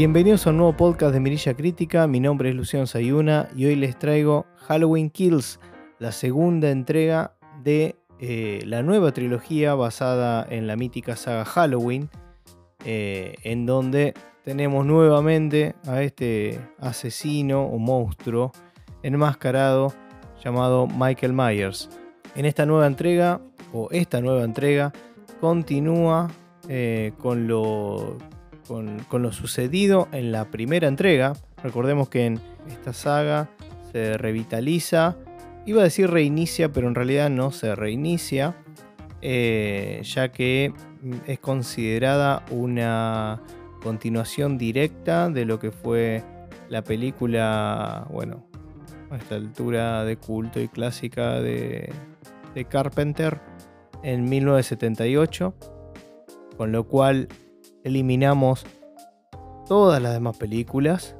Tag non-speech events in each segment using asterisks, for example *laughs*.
Bienvenidos a un nuevo podcast de Mirilla Crítica. Mi nombre es Luciano Sayuna y hoy les traigo Halloween Kills, la segunda entrega de eh, la nueva trilogía basada en la mítica saga Halloween, eh, en donde tenemos nuevamente a este asesino o monstruo enmascarado llamado Michael Myers. En esta nueva entrega, o esta nueva entrega, continúa eh, con, lo, con, lo sucedido en la primera entrega. Recordemos que en esta saga se revitaliza, iba a decir reinicia, pero en realidad no se reinicia, eh, ya que es considerada una continuación directa de lo que fue la película, bueno, a esta altura de culto y clásica de, Carpenter en 1978, con lo cual eliminamos todas las demás películas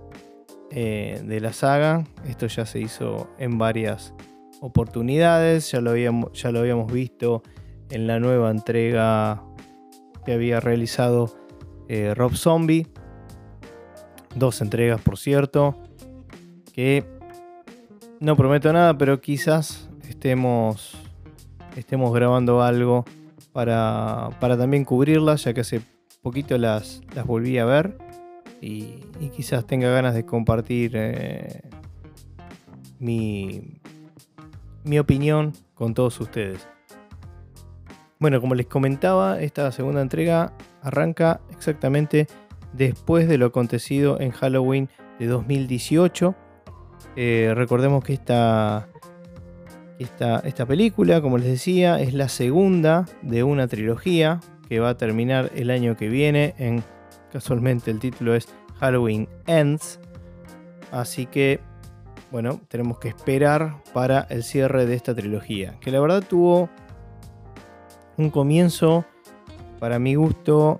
eh, de la saga. Esto ya se hizo en varias oportunidades, ya lo habíamos, ya lo habíamos visto en la nueva entrega que había realizado eh, Rob Zombie. Dos entregas, por cierto, que no prometo nada, pero quizás estemos, estemos grabando algo para, también cubrirlas, ya que hace poquito las, las volví a ver y, quizás tenga ganas de compartir eh, mi, mi opinión con todos ustedes. Bueno, como les comentaba, esta segunda entrega arranca exactamente después de lo acontecido en Halloween de 2018 eh, recordemos que esta, esta, esta película, como les decía, es la segunda de una trilogía que va a terminar el año que viene. En, casualmente el título es Halloween Ends. Así que, bueno, tenemos que esperar para el cierre de esta trilogía. Que la verdad tuvo un comienzo, para mi gusto,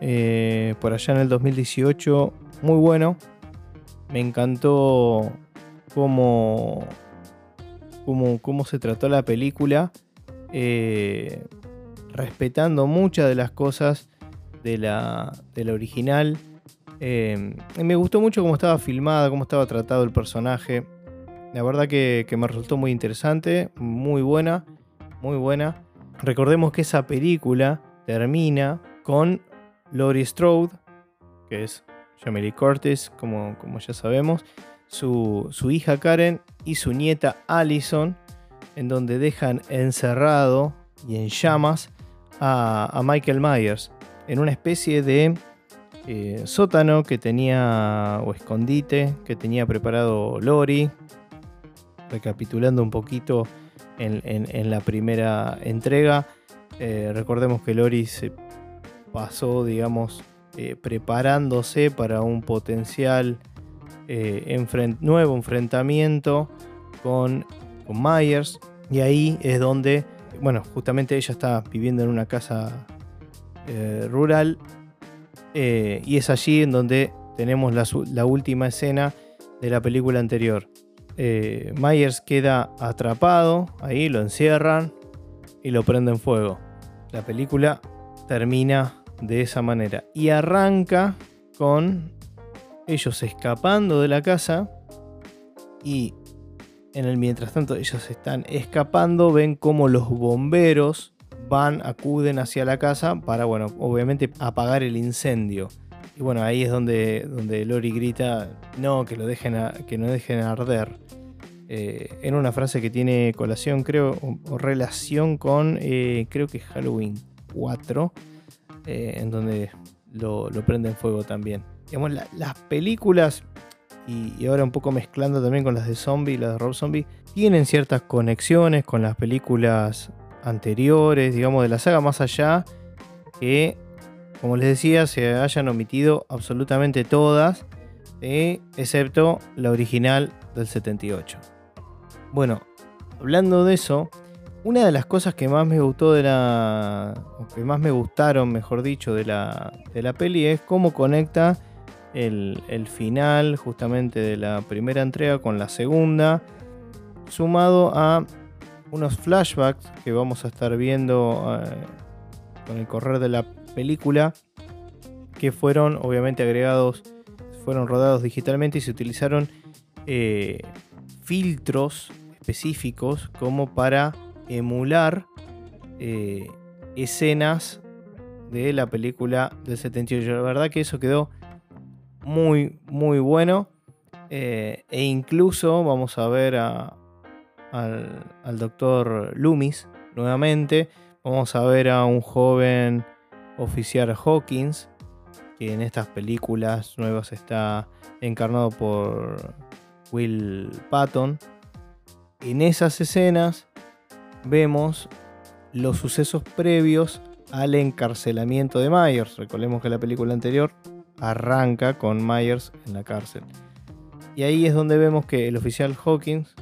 eh, por allá en el 2018, muy bueno. Me encantó cómo, cómo, se trató la película, eh, respetando muchas de las cosas de la, original. Eh, me gustó mucho cómo estaba filmada, cómo estaba tratado el personaje. La verdad que, me resultó muy interesante, muy buena, muy buena. Recordemos que esa película termina con Laurie Strode, que es Jamie Curtis, como, como ya sabemos, su, hija Karen y su nieta Allison, en donde dejan encerrado y en llamas a, Michael Myers en una especie de eh, sótano que tenía, o escondite, que tenía preparado Lori. Recapitulando un poquito en, la primera entrega, eh, recordemos que Lori se pasó, digamos, eh, preparándose para un potencial nuevo enfrentamiento con, Myers. Y ahí es donde, bueno, justamente ella está viviendo en una casa eh, rural. Eh, y es allí en donde tenemos la, última escena de la película anterior. Myers queda atrapado, ahí lo encierran y lo prenden fuego. La película termina de esa manera y arranca con ellos escapando de la casa y en el mientras tanto ellos están escapando, ven como los bomberos van, acuden hacia la casa para, bueno, obviamente apagar el incendio. Y bueno, ahí es donde, donde Lori grita, no, que lo dejen, que no dejen arder. Eh, en una frase que tiene colación, creo, o, relación con, eh, creo que Halloween 4, eh, en donde lo, lo prenden fuego también digamos, las películas, y, ahora un poco mezclando también con las de Zombie, las de Rob Zombie, tienen ciertas conexiones con las películas anteriores, digamos, de la saga más allá, que, como les decía, se hayan omitido absolutamente todas, eh, excepto la original del 78. Bueno, hablando de eso, una de las cosas que más me gustó de la. Que más me gustaron, mejor dicho, de la, de la peli es cómo conecta el, final justamente de la primera entrega con la segunda, sumado a unos flashbacks que vamos a estar viendo eh, con el correr de la película, que fueron obviamente agregados fueron rodados digitalmente y se utilizaron eh, filtros específicos como para emular eh, escenas de la película del 78. La verdad que eso quedó muy, muy bueno. e incluso vamos a ver al, al doctor Loomis nuevamente. Vamos a ver a un joven oficial Hawkins, que en estas películas nuevas está encarnado por Will Patton. En esas escenas vemos los sucesos previos al encarcelamiento de Myers. Recordemos que la película anterior arranca con Myers en la cárcel. Y ahí es donde vemos que el oficial Hawkins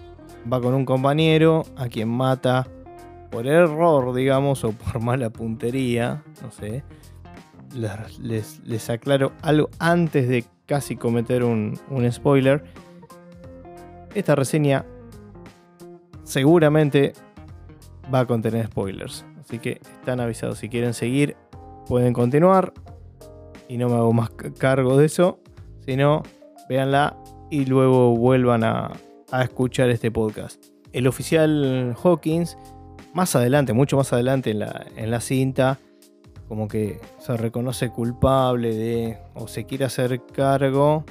va con un compañero a quien mata por error, digamos, o por mala puntería, no sé. Les, aclaro algo antes de casi cometer un, un spoiler. Esta reseña seguramente va a contener spoilers. Así que están avisados. Si quieren seguir, pueden continuar. Y no me hago más cargo de eso. Si no, véanla y luego vuelvan a, a escuchar este podcast. El oficial Hawkins más adelante, mucho más adelante en la, en la cinta, como que se reconoce culpable de, o se quiere hacer cargo,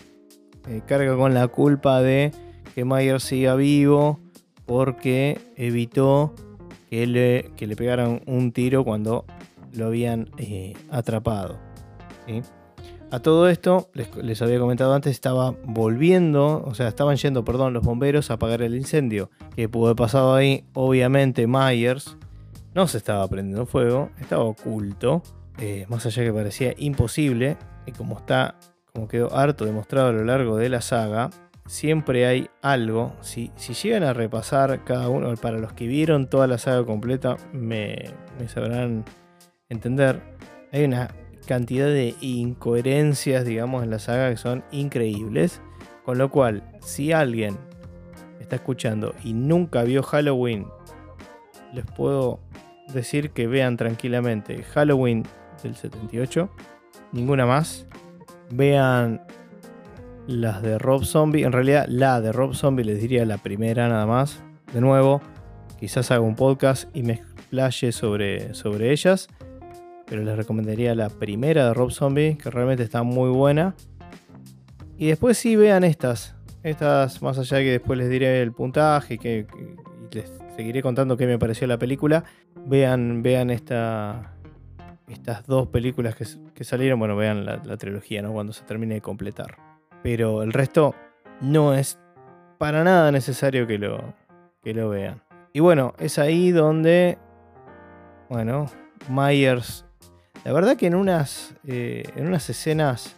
eh, carga con la culpa de que Mayer siga vivo porque evitó que le, que le pegaran un tiro cuando lo habían eh, atrapado. A todo esto, les, había comentado antes, estaba volviendo, o sea, estaban yendo, perdón, los bomberos a apagar el incendio. Que pudo haber pasado ahí? Obviamente Myers no se estaba prendiendo fuego, estaba oculto, eh, más allá que parecía imposible, y como está, como quedó harto demostrado a lo largo de la saga, siempre hay algo. Si, si llegan a repasar cada uno, para los que vieron toda la saga completa, me, me sabrán entender. Hay una cantidad de incoherencias, digamos, en la saga que son increíbles. Con lo cual, si alguien está escuchando y nunca vio Halloween, les puedo decir que vean tranquilamente Halloween del 78, ninguna más. Vean las de Rob Zombie, en realidad la de Rob Zombie les diría la primera nada más. De nuevo, quizás haga un podcast y me explaye sobre, sobre ellas pero les recomendaría la primera de Rob Zombie, que realmente está muy buena. Y después sí vean estas. Estas, más allá de que después les diré el puntaje que, y les seguiré contando qué me pareció la película. Vean, vean esta, estas dos películas que, salieron. Bueno, vean la, trilogía, ¿no? Cuando se termine de completar. Pero el resto no es para nada necesario que lo, que lo vean. Y bueno, es ahí donde, bueno, Myers la verdad que en unas, eh, en unas escenas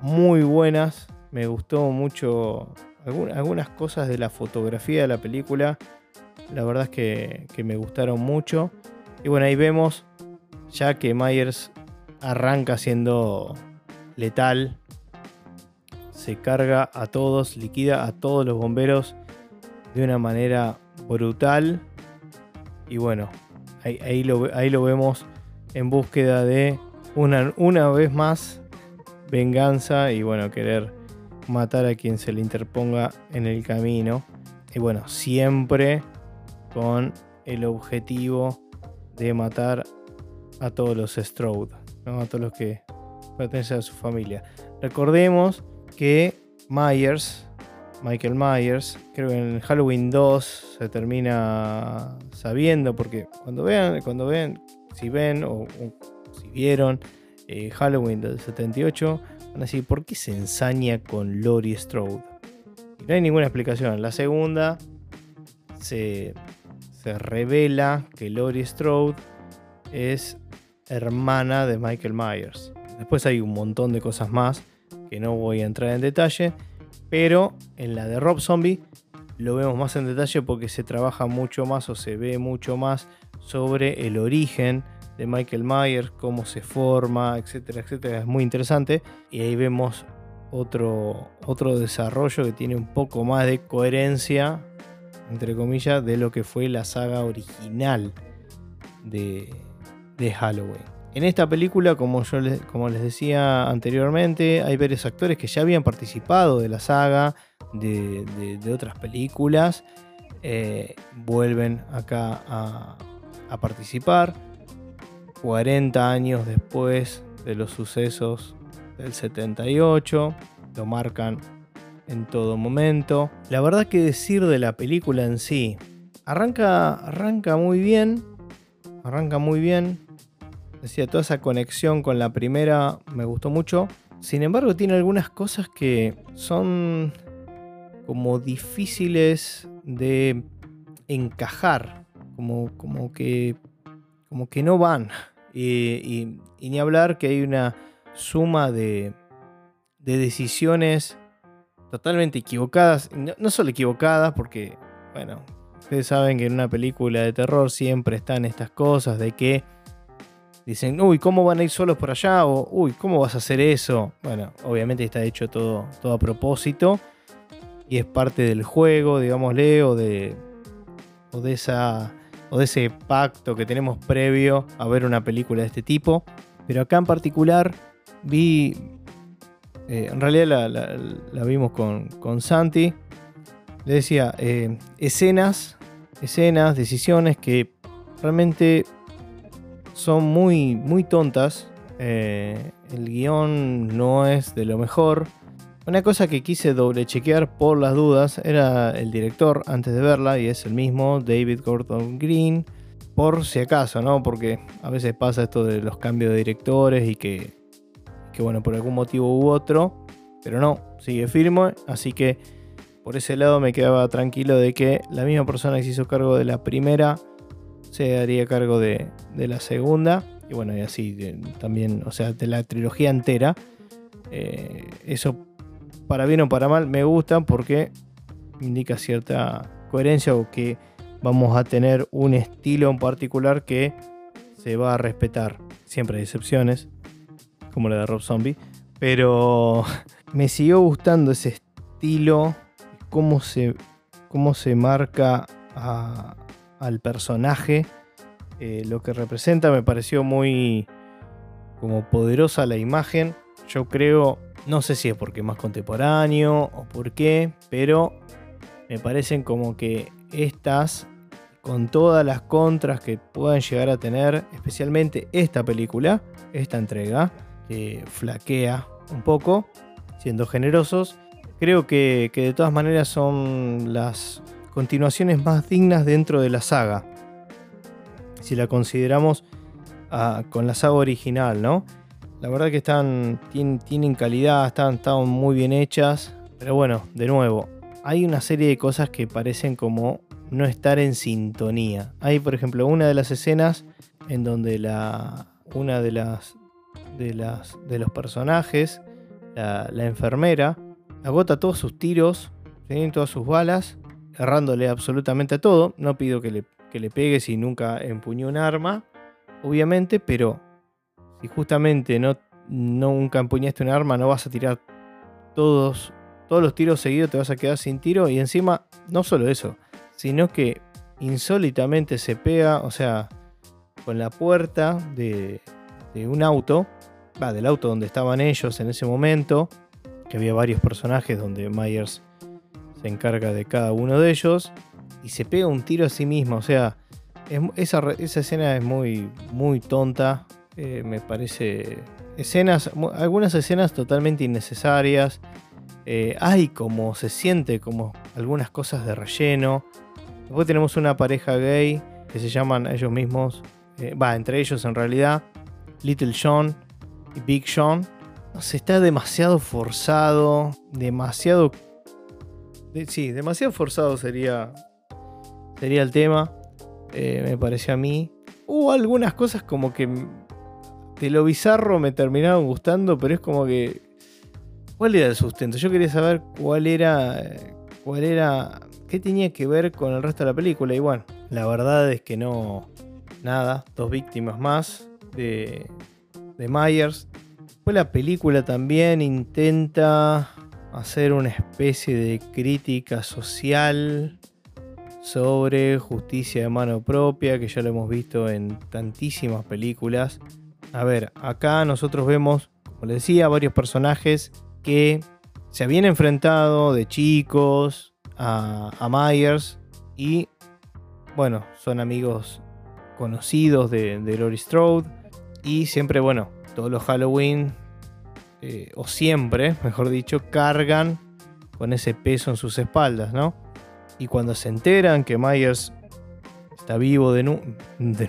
muy buenas me gustó mucho algunas cosas de la fotografía de la película. La verdad es que, me gustaron mucho. Y bueno, ahí vemos ya que Myers arranca siendo letal. Se carga a todos, liquida a todos los bomberos de una manera brutal. Y bueno, ahí, lo, ahí lo vemos en búsqueda de una, una vez más venganza y bueno, querer matar a quien se le interponga en el camino. Y bueno, siempre con el objetivo de matar a todos los Strode, a todos los que pertenecen a su familia. Recordemos que Myers, Michael Myers, creo que en Halloween 2 se termina sabiendo, porque cuando vean, cuando vean, si ven o, si vieron eh, Halloween del 78, van a decir, ¿por qué se ensaña con Lori Strode? Y no hay ninguna explicación. La segunda se, se revela que Lori Strode es hermana de Michael Myers. Después hay un montón de cosas más que no voy a entrar en detalle, pero en la de Rob Zombie lo vemos más en detalle porque se trabaja mucho más o se ve mucho más sobre el origen de Michael Myers, cómo se forma, etcétera, etcétera. Es muy interesante. Y ahí vemos otro, otro desarrollo que tiene un poco más de coherencia, entre comillas, de lo que fue la saga original de, de Halloween. En esta película, como, yo les, como les decía anteriormente, hay varios actores que ya habían participado de la saga, de, otras películas, eh, vuelven acá a, a participar. 40 años después de los sucesos del 78, lo marcan en todo momento. La verdad que decir de la película en sí, arranca, arranca muy bien, arranca muy bien. Decía, toda esa conexión con la primera me gustó mucho. Sin embargo, tiene algunas cosas que son como difíciles de encajar, como, como, que, como que no van. *laughs* Y, ni hablar que hay una suma de, de decisiones totalmente equivocadas. No, solo equivocadas, porque, bueno, ustedes saben que en una película de terror siempre están estas cosas de que dicen, uy, ¿cómo van a ir solos por allá? O, uy, ¿cómo vas a hacer eso? Bueno, obviamente está hecho todo, todo a propósito y es parte del juego, digámosle, o de, o de esa o de ese pacto que tenemos previo a ver una película de este tipo. Pero acá en particular vi, eh, en realidad la, vimos con, con, Santi, le decía, eh, escenas, escenas, decisiones que realmente son muy, muy tontas. Eh, el guion no es de lo mejor. Una cosa que quise doble chequear por las dudas era el director antes de verla y es el mismo, David Gordon Green, por si acaso, ¿no? Porque a veces pasa esto de los cambios de directores y que, que bueno, por algún motivo u otro, pero no, sigue firme, así que por ese lado me quedaba tranquilo de que la misma persona que se hizo cargo de la primera se haría cargo de, la segunda y bueno, y así también, o sea, de la trilogía entera. Eh, eso para bien o para mal, me gustan porque indica cierta coherencia o que vamos a tener un estilo en particular que se va a respetar. Siempre hay excepciones, como la de Rob Zombie, pero *laughs* me siguió gustando ese estilo, cómo se, cómo se marca al personaje, eh, lo que representa, me pareció muy como poderosa la imagen. Yo creo no sé si es porque más contemporáneo o por qué, pero me parecen como que estas, con todas las contras que puedan llegar a tener, especialmente esta película, esta entrega, que flaquea un poco, siendo generosos, creo que, de todas maneras son las continuaciones más dignas dentro de la saga. Si la consideramos ah, con la saga original, ¿no? La verdad que están, tienen, calidad, están, están muy bien hechas. Pero bueno, de nuevo, hay una serie de cosas que parecen como no estar en sintonía. Hay, por ejemplo, una de las escenas en donde la, una de las, de las de los personajes, la, enfermera, agota todos sus tiros, tienen todas sus balas, errándole absolutamente a todo. No pido que le, que le pegue si nunca empuñó un arma, obviamente, pero si justamente no, nunca empuñaste un arma, no vas a tirar todos, todos los tiros seguidos, te vas a quedar sin tiro. Y encima, no solo eso, sino que insólitamente se pega, o sea, con la puerta de, un auto, va, del auto donde estaban ellos en ese momento, que había varios personajes donde Myers se encarga de cada uno de ellos, y se pega un tiro a sí mismo, o sea, esa, esa, escena es muy, muy tonta, eh, me parece escenas, algunas escenas totalmente innecesarias. Eh, hay como se siente como algunas cosas de relleno. Después tenemos una pareja gay que se llaman ellos mismos, eh, va, entre ellos en realidad, Little John y Big John. No sé, está demasiado forzado, demasiado... sí, demasiado forzado sería, sería el tema, me pareció a mí. Hubo algunas cosas como que de lo bizarro me terminaron gustando, pero es como que. ¿Cuál era el sustento? Yo quería saber cuál era. cuál era. qué tenía que ver con el resto de la película. Y bueno, la verdad es que no. Nada, dos víctimas más de, de Myers. Pues la película también intenta hacer una especie de crítica social sobre justicia de mano propia, que ya lo hemos visto en tantísimas películas A ver, acá nosotros vemos, como les decía, varios personajes que se habían enfrentado de chicos a, Myers y, bueno, son amigos conocidos de, de Laurie Strode y siempre, bueno, todos los Halloween, eh, o siempre, mejor dicho, cargan con ese peso en sus espaldas, ¿no? Y cuando se enteran que Myers está vivo de,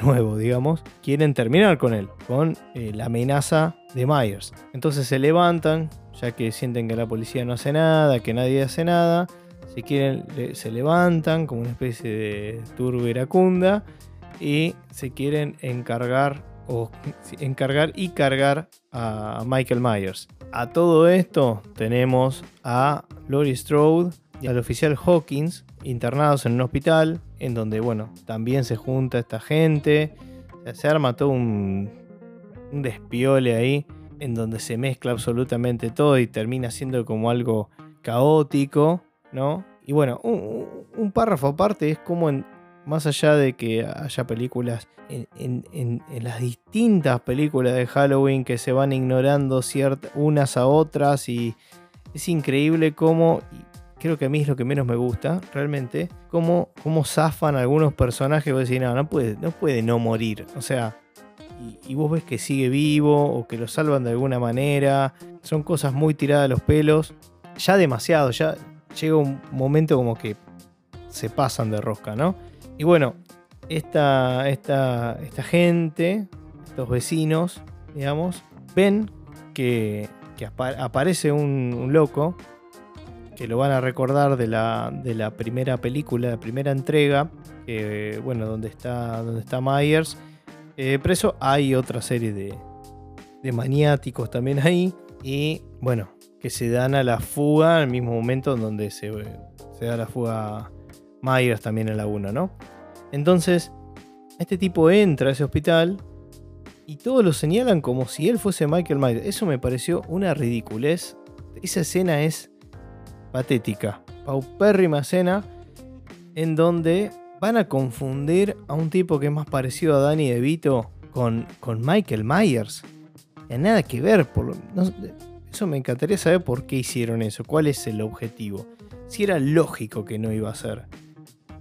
nuevo, digamos, quieren terminar con él, con eh, la amenaza de Myers. Entonces se levantan, ya que sienten que la policía no hace nada, que nadie hace nada, se, quieren, se levantan como una especie de turbo iracunda y se quieren encargar o encargar y cargar a Michael Myers. A todo esto tenemos a Laurie Strode y al oficial Hawkins internados en un hospital en donde, bueno, también se junta esta gente. Se arma todo un, un despiole ahí en donde se mezcla absolutamente todo y termina siendo como algo caótico, ¿no? Y bueno, un, párrafo aparte es como en, más allá de que haya películas en, las distintas películas de Halloween que se van ignorando unas a otras y es increíble cómo, creo que a mí es lo que menos me gusta realmente, cómo, cómo zafan algunos personajes, vos decís, no, no puede, no puede no morir, o sea, y, vos ves que sigue vivo o que lo salvan de alguna manera, son cosas muy tiradas a los pelos, ya demasiado, ya llega un momento como que se pasan de rosca, ¿no? Y bueno, esta, esta, esta gente, estos vecinos, digamos, ven que, aparece un, loco, que lo van a recordar de la, de la primera película, la primera entrega, bueno, donde está, donde está Myers eh, preso. Hay otra serie de, de maniáticos también ahí. Y bueno, que se dan a la fuga al mismo momento en donde se, se da la fuga Myers también en la 1, ¿no? Entonces, este tipo entra a ese hospital y todos lo señalan como si él fuese Michael Myers. Eso me pareció una ridiculez. Esa escena es patética. Paupérrima escena en donde van a confundir a un tipo que es más parecido a Danny DeVito con, con Michael Myers. Nada que ver. Por, eso me encantaría saber por qué hicieron eso. ¿Cuál es el objetivo? Si era lógico que no iba a ser.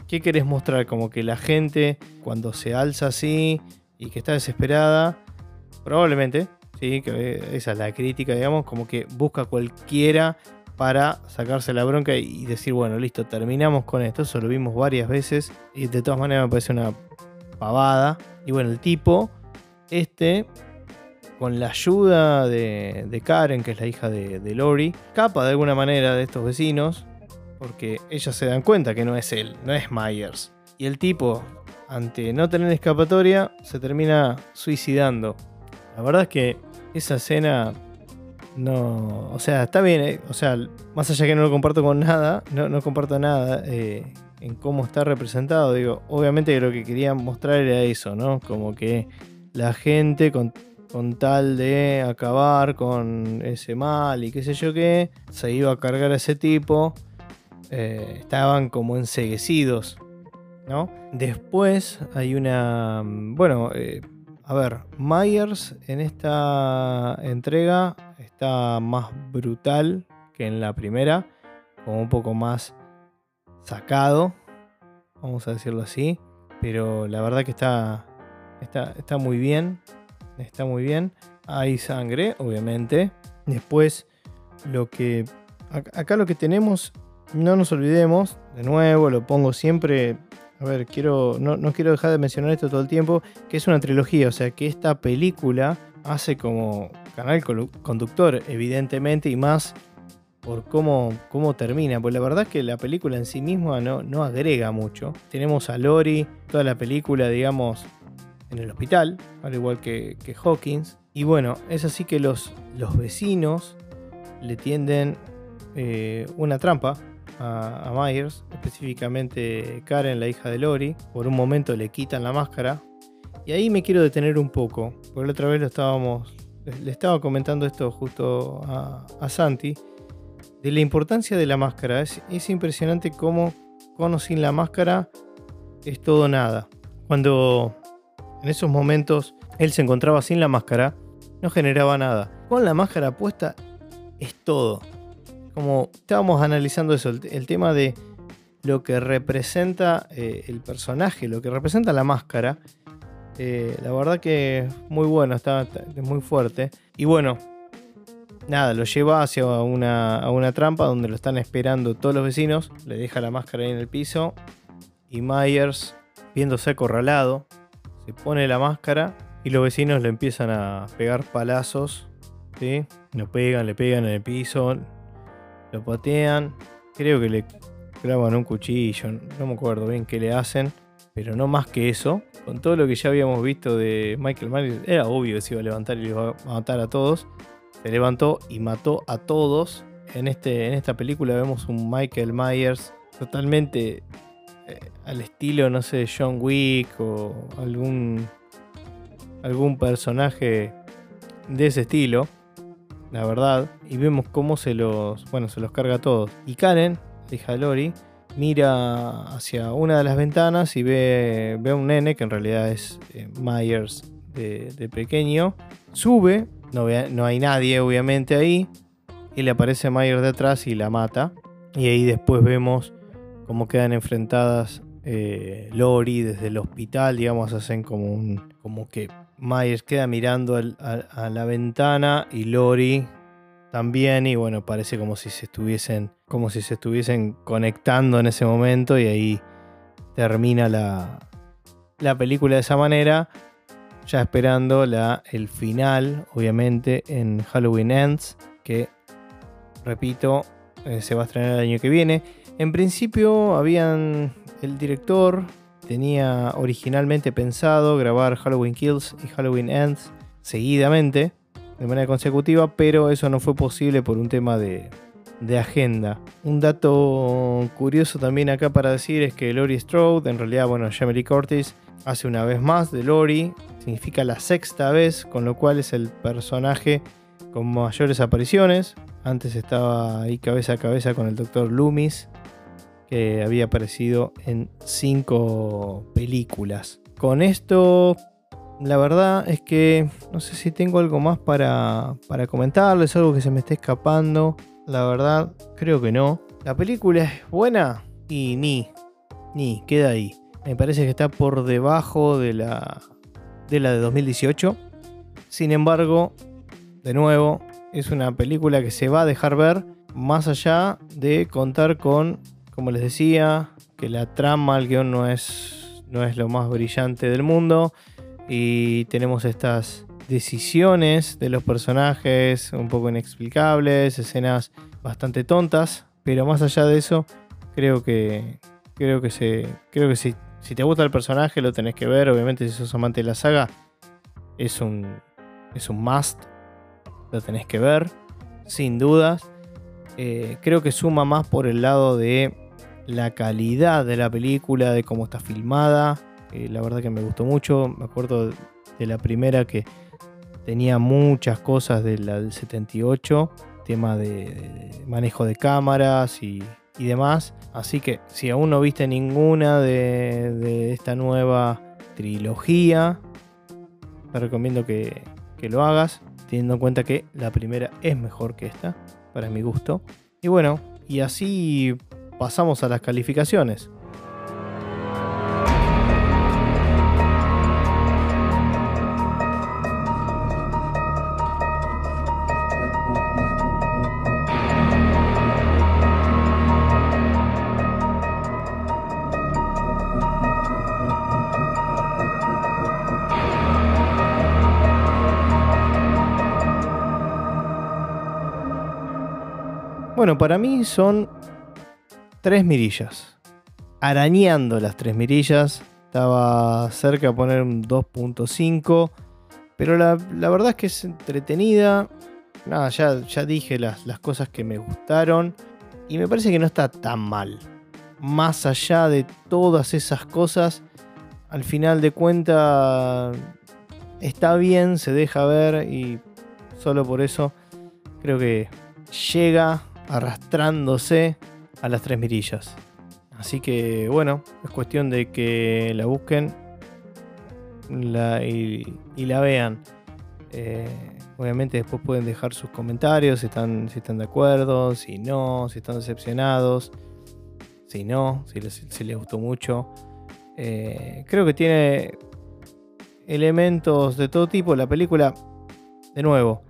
¿Qué querés mostrar? Como que la gente cuando se alza así y que está desesperada, probablemente, sí, que esa es la crítica, digamos, como que busca cualquiera para sacarse la bronca y decir, bueno, listo, terminamos con esto. Eso lo vimos varias veces y de todas maneras me parece una pavada. Y bueno, el tipo, este, con la ayuda de, Karen, que es la hija de, de Lori, escapa de alguna manera de estos vecinos porque ellos se dan cuenta que no es él, no es Myers. Y el tipo, ante no tener escapatoria, se termina suicidando. La verdad es que esa escena no. O sea, está bien, eh, o sea, más allá que no lo comparto con nada, no, no comparto nada eh, en cómo está representado. Digo, obviamente lo que quería mostrar era eso, ¿no? Como que la gente con, con tal de acabar con ese mal y qué sé yo qué, se iba a cargar a ese tipo eh, estaban como enseguecidos, ¿no? Después hay una, mm, bueno, a ver, Myers en esta entrega está más brutal que en la primera, como un poco más sacado, vamos a decirlo así, pero la verdad que está, está, está muy bien, está muy bien. Hay sangre, obviamente. Después, lo que acá lo que tenemos no nos olvidemos, de nuevo, lo pongo siempre. A ver, quiero, no, no, quiero dejar de mencionar esto todo el tiempo, que es una trilogía, o sea que esta película hace como canal conductor, evidentemente, y más por cómo, cómo termina, pues la verdad es que la película en sí misma no, no agrega mucho. Tenemos a Lori, toda la película, digamos, en el hospital, al igual que, que Hawkins. Y bueno, es así que los, los vecinos le tienden eh, una trampa a, Myers, específicamente Karen, la hija de Lori. Por un momento le quitan la máscara. Y ahí me quiero detener un poco, porque la otra vez lo estábamos, le estaba comentando esto justo a, Santi, de la importancia de la máscara. Es, es impresionante cómo con o sin la máscara es todo nada. Cuando en esos momentos él se encontraba sin la máscara, no generaba nada. Con la máscara puesta es todo. Como estábamos analizando eso, el, tema de lo que representa eh, el personaje, lo que representa la máscara. Eh, la verdad que muy bueno, está, muy fuerte. Y bueno, nada, lo lleva hacia una, a una trampa donde lo están esperando todos los vecinos. Le deja la máscara ahí en el piso. Y Myers, viéndose acorralado, se pone la máscara y los vecinos le empiezan a pegar palazos. ¿sí? Lo pegan, le pegan en el piso, lo patean. Creo que le clavan un cuchillo, no me acuerdo bien qué le hacen. Pero no más que eso. Con todo lo que ya habíamos visto de Michael Myers, era obvio que se iba a levantar y le iba a matar a todos. Se levantó y mató a todos. En, este, en esta película vemos un Michael Myers totalmente eh, al estilo, no sé, John Wick o algún, algún personaje de ese estilo, la verdad. Y vemos cómo se los, bueno, se los carga todos. Y Karen, hija de Lori, mira hacia una de las ventanas y ve, ve a un nene que en realidad es eh, Myers de, pequeño. Sube, no, no hay nadie obviamente ahí. Y le aparece Myers de atrás y la mata. Y ahí después vemos cómo quedan enfrentadas eh, Lori desde el hospital, digamos, hacen como un. como que Myers queda mirando a, la ventana y Lori también. Y bueno, parece como si se estuviesen. como si se estuviesen conectando en ese momento. Y ahí termina la, la película de esa manera. Ya esperando la, el final, obviamente, en Halloween Ends. Que, repito, eh, se va a estrenar el año que viene. En principio habían el director tenía originalmente pensado grabar Halloween Kills y Halloween Ends seguidamente, de manera consecutiva, pero eso no fue posible por un tema de, agenda. Un dato curioso también acá para decir es que Lori Strode, en realidad, bueno, Jamie Curtis hace una vez más de Lori, significa la sexta vez, con lo cual es el personaje con mayores apariciones. Antes estaba ahí cabeza a cabeza con el Dr. Loomis que había aparecido en cinco películas. Con esto, la verdad es que no sé si tengo algo más para, para comentarles, algo que se me esté escapando. La verdad, creo que no. La película es buena y ni, ni, queda ahí. Me parece que está por debajo de la, de la de 2018. Sin embargo, de nuevo, es una película que se va a dejar ver más allá de contar con como les decía, que la trama, el guion no es, no es lo más brillante del mundo. Y tenemos estas decisiones de los personajes un poco inexplicables, escenas bastante tontas. Pero más allá de eso, creo que. Creo que se. Creo que si, si te gusta el personaje, lo tenés que ver. Obviamente, si sos amante de la saga, es un. Es un must. Lo tenés que ver. Sin dudas. Eh, creo que suma más por el lado de la calidad de la película, de cómo está filmada. la verdad que me gustó mucho. Me acuerdo de la primera que tenía muchas cosas de la del 78, tema de, manejo de cámaras y, demás. Así que si aún no viste ninguna de, esta nueva trilogía, te recomiendo que, que lo hagas, teniendo en cuenta que la primera es mejor que esta, para mi gusto. Y bueno, y así pasamos a las calificaciones. Bueno, para mí son tres mirillas. Arañando las tres mirillas. Estaba cerca de poner un 2.5. Pero la, verdad es que es entretenida. Nada, ya, ya dije las, las cosas que me gustaron. Y me parece que no está tan mal. Más allá de todas esas cosas, al final de cuentas está bien, se deja ver y solo por eso creo que llega arrastrándose a las tres mirillas. Así que bueno, es cuestión de que la busquen y, la vean. Eh, obviamente después pueden dejar sus comentarios si están, si están de acuerdo, si no, si están decepcionados, si no, si les, gustó mucho. Eh, creo que tiene elementos de todo tipo. La película, de nuevo,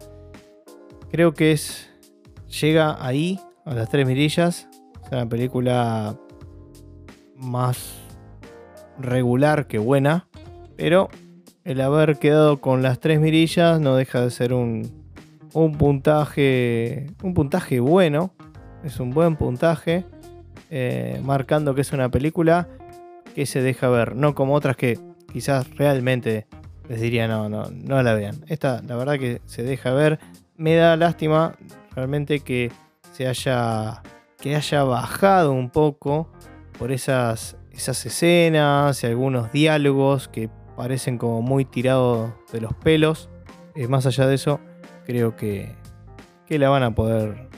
creo que es. Llega ahí, a las tres mirillas. Es una película más regular que buena. Pero el haber quedado con las tres mirillas no deja de ser un, un puntaje. Un puntaje bueno. Es un buen puntaje. Eh, marcando que es una película que se deja ver. No como otras que quizás realmente les diría no, no, no la vean. Esta, la verdad que se deja ver. Me da lástima realmente que se haya, que haya bajado un poco por esas, esas escenas y algunos diálogos que parecen como muy tirados de los pelos. Más allá de eso, creo que, que la van a poder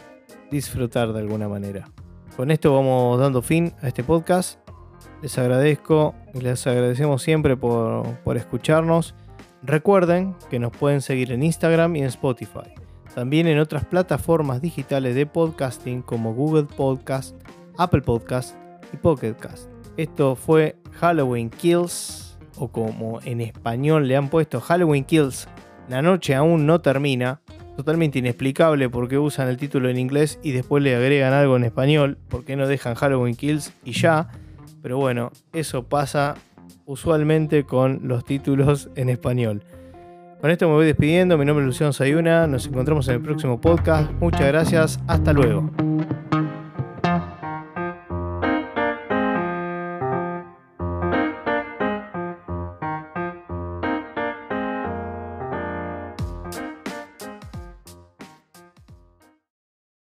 disfrutar de alguna manera. Con esto vamos dando fin a este podcast. Les agradezco y les agradecemos siempre por, por escucharnos. Recuerden que nos pueden seguir en Instagram y en Spotify. También en otras plataformas digitales de podcasting como Google Podcast, Apple Podcast y Pocket Cast. Esto fue Halloween Kills, o como en español le han puesto Halloween Kills, la noche aún no termina. Totalmente inexplicable porque usan el título en inglés y después le agregan algo en español, porque no dejan Halloween Kills y ya. Pero bueno, eso pasa usualmente con los títulos en español. Con esto me voy despidiendo. Mi nombre es Luciano Sayuna. Nos encontramos en el próximo podcast. Muchas gracias. Hasta luego.